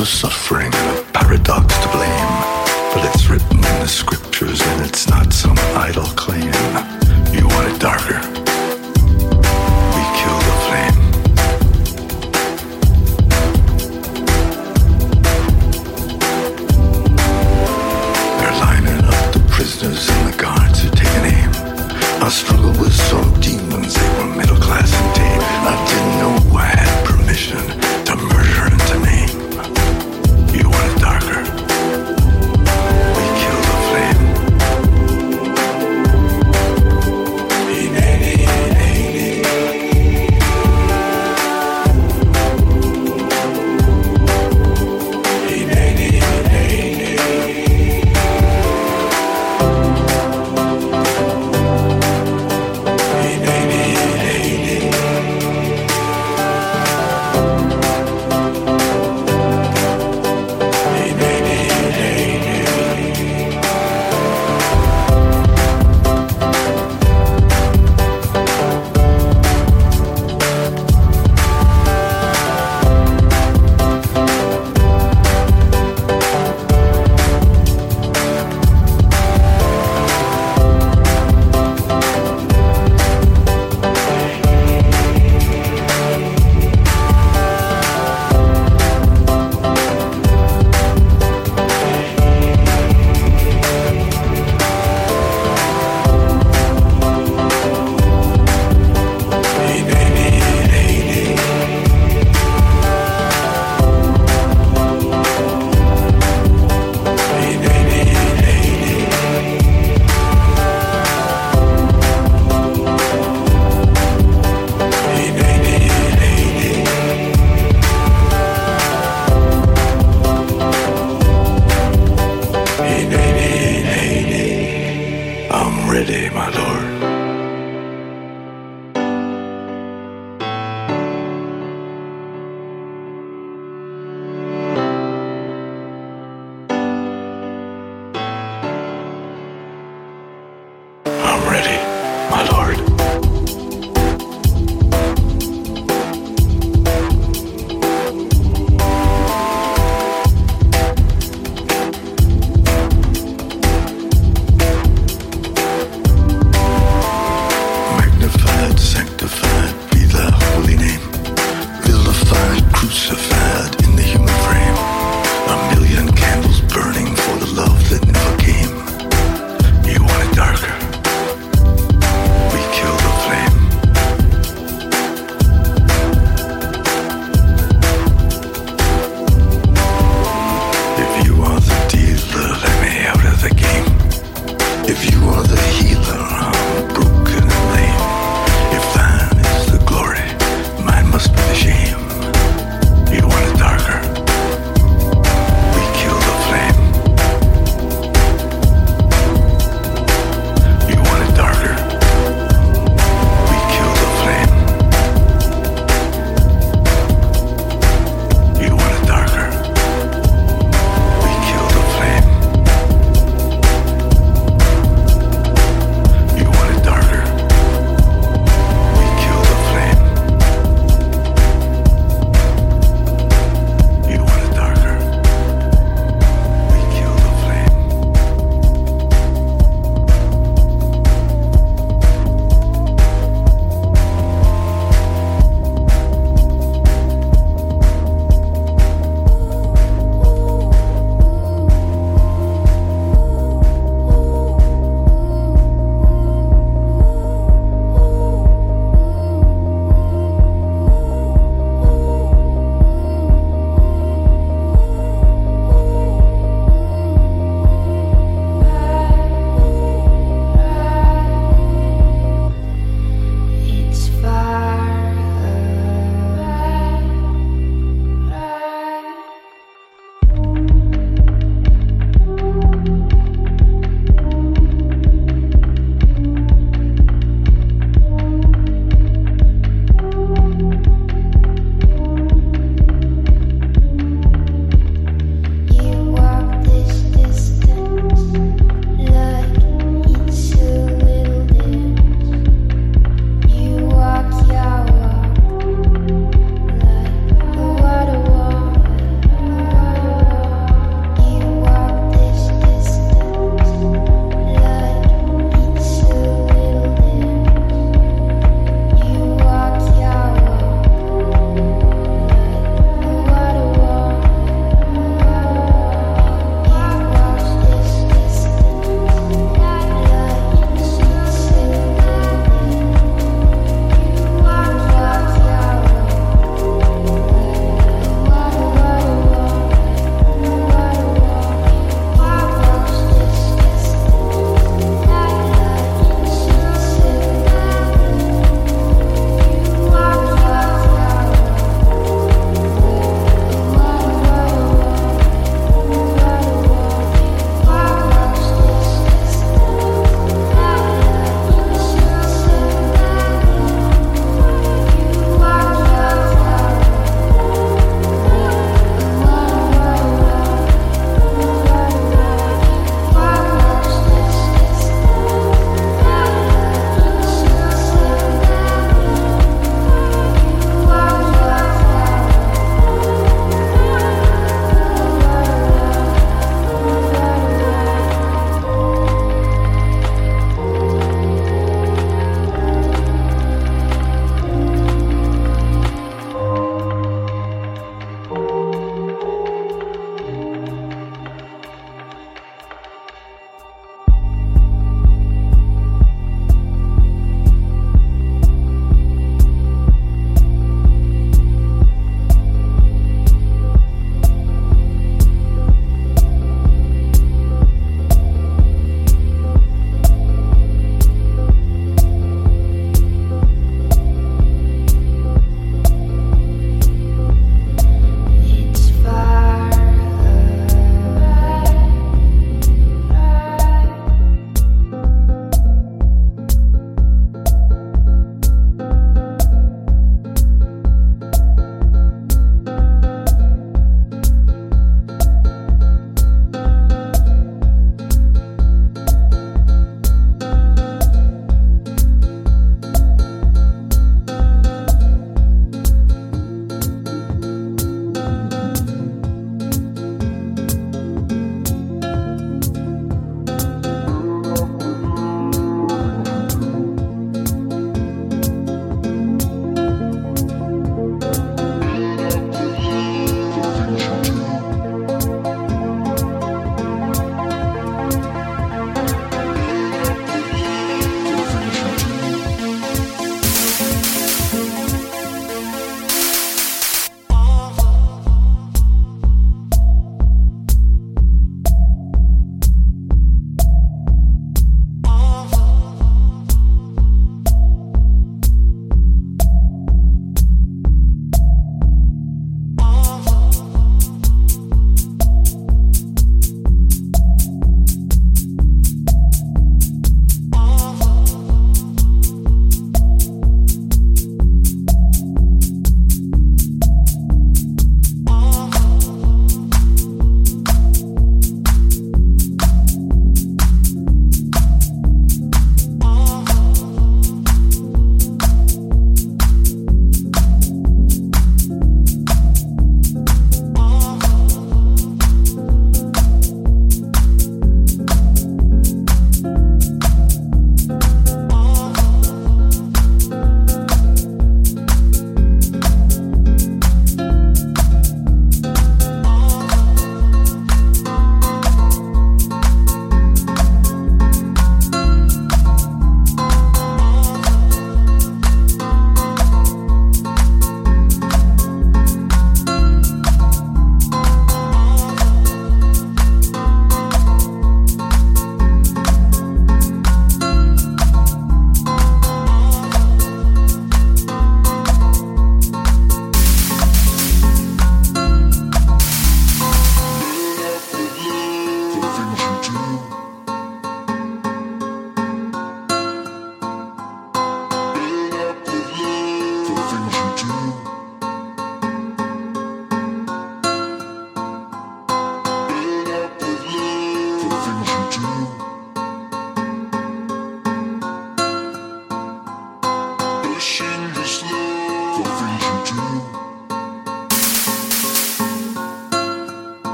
If blame. But it's written in the scriptures and it's not some idle the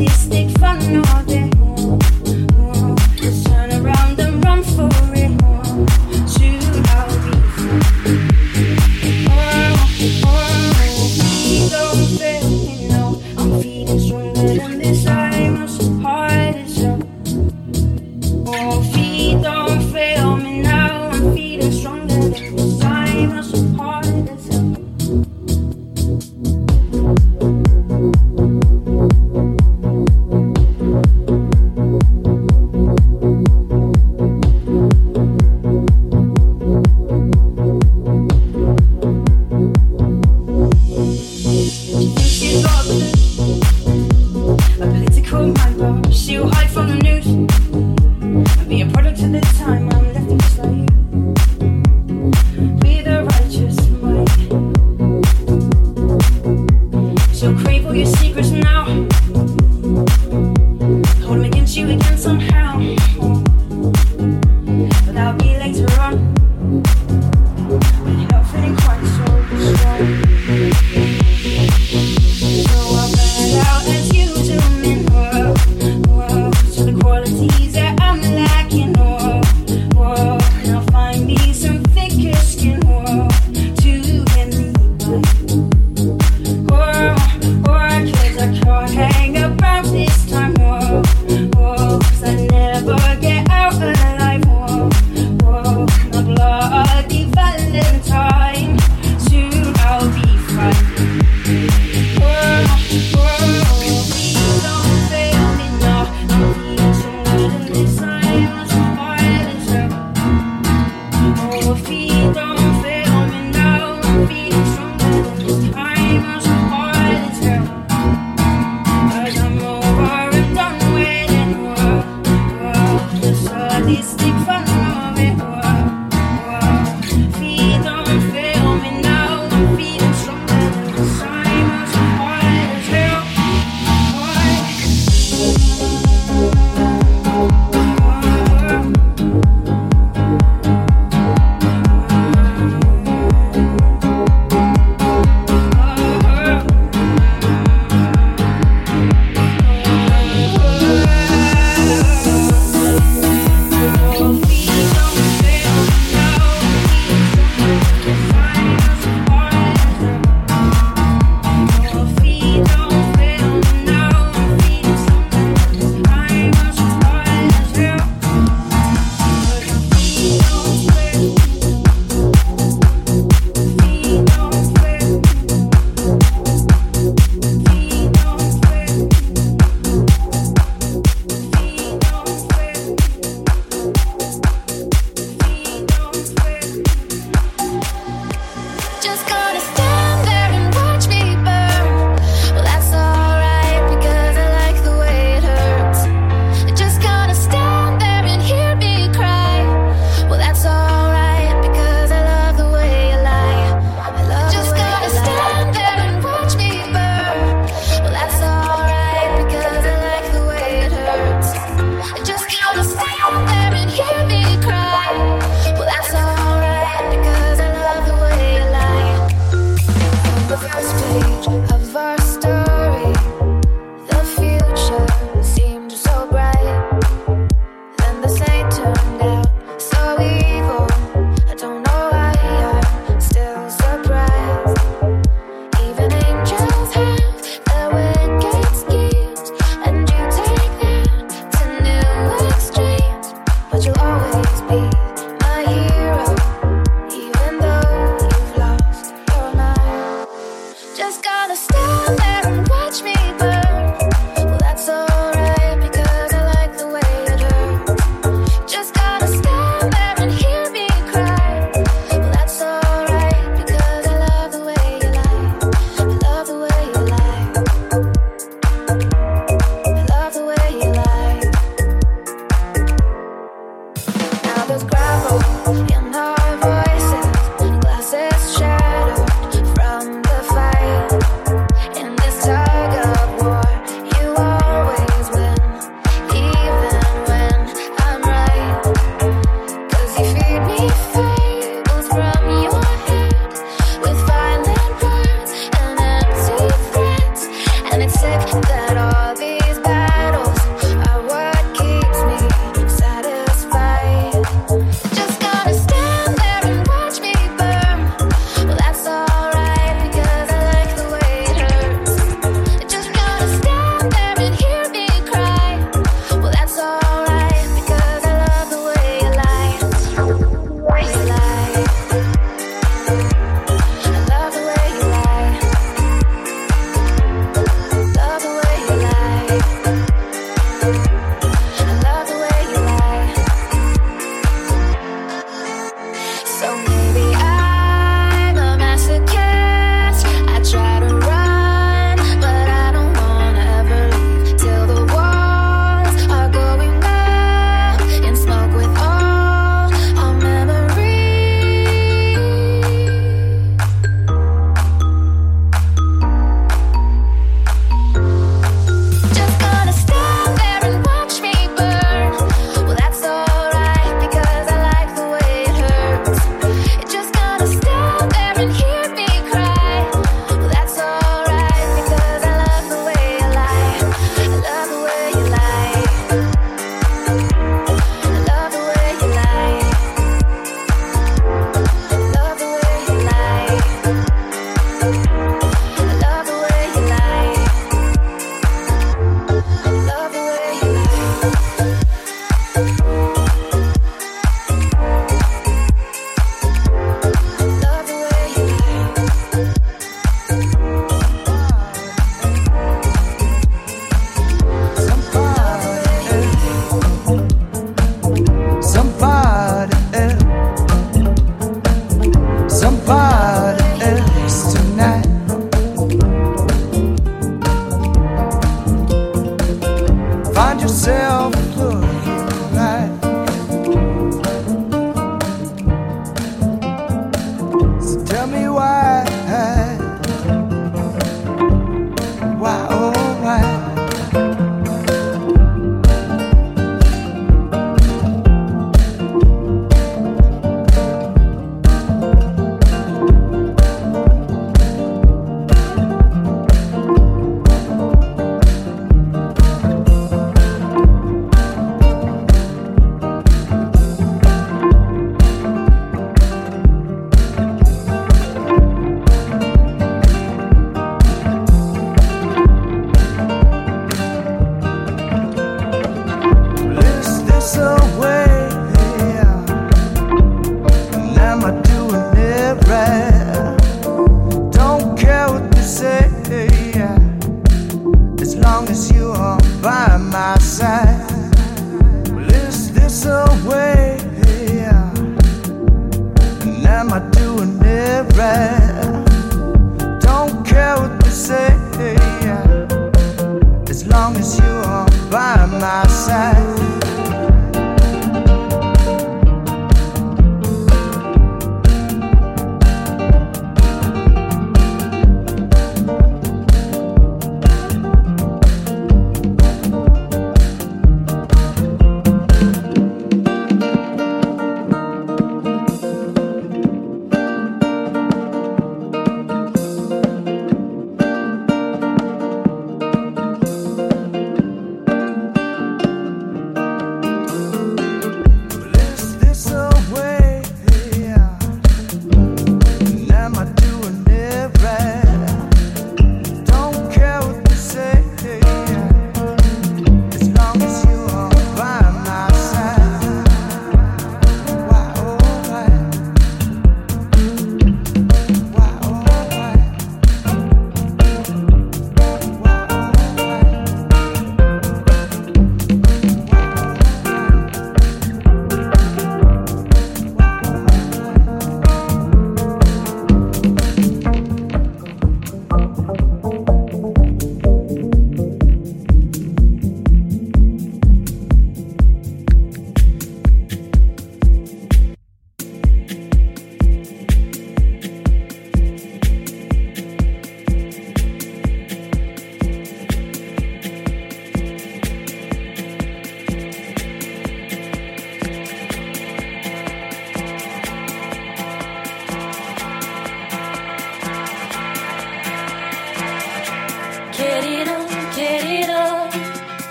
I'm feeding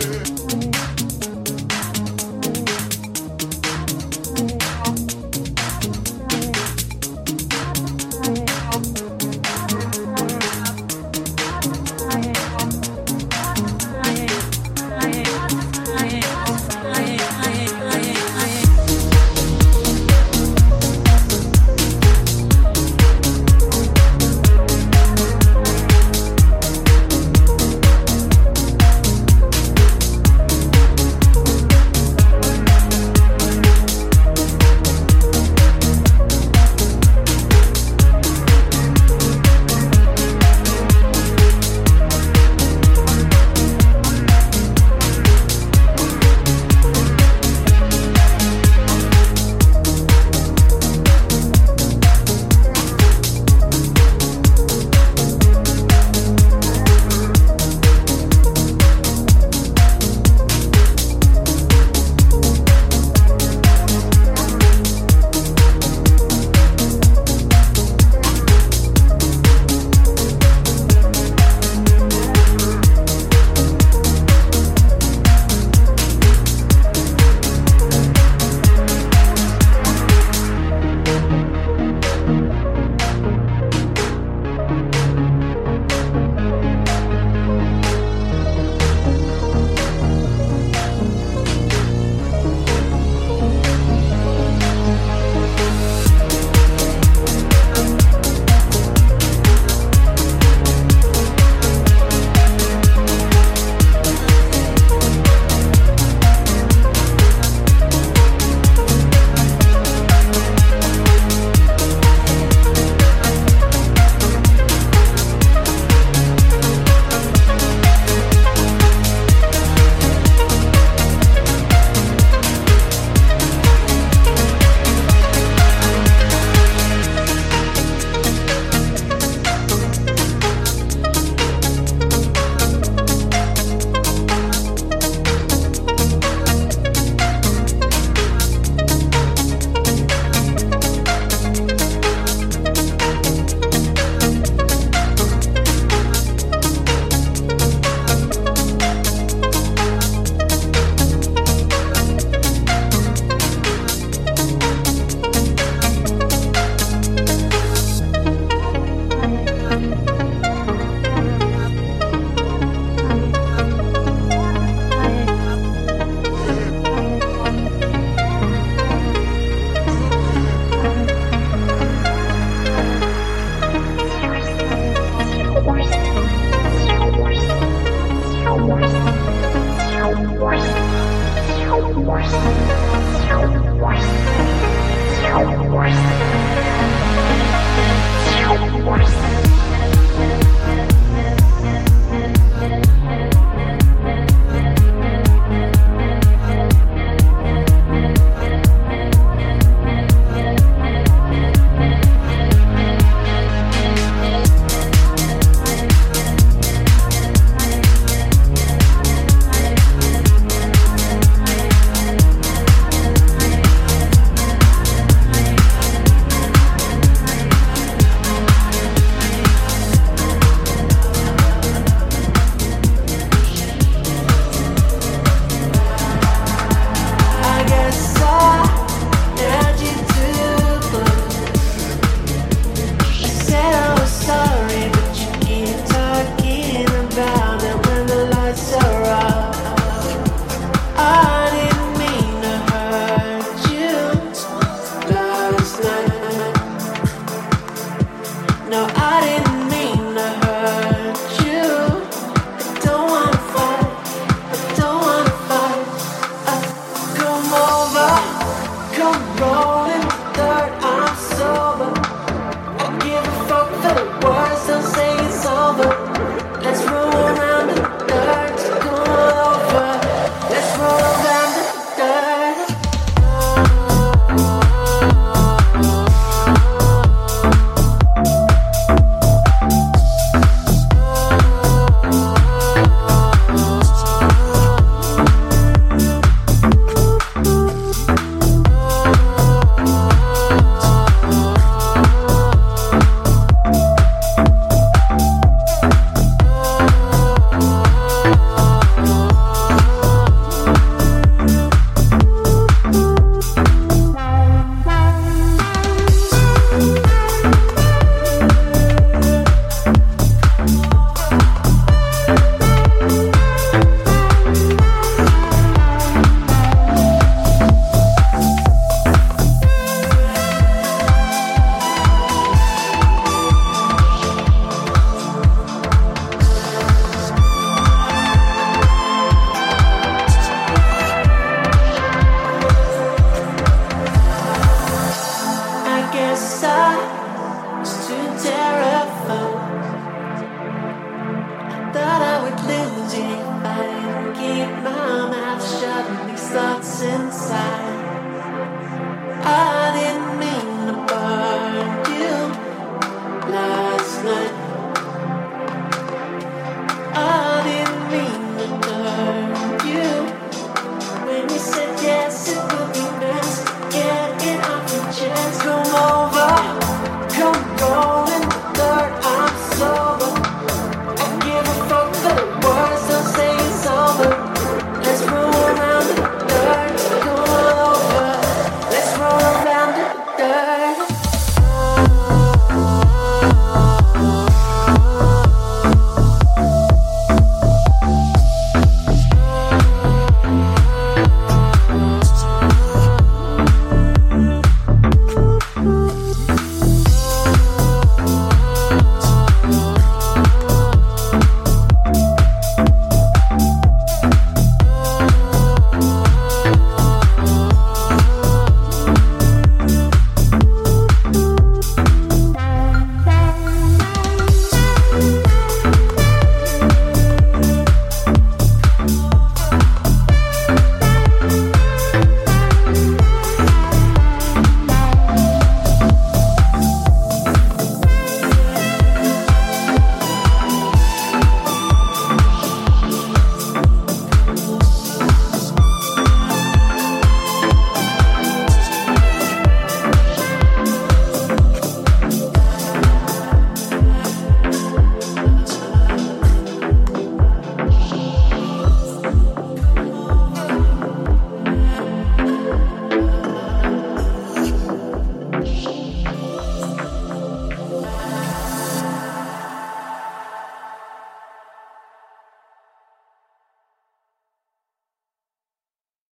yeah.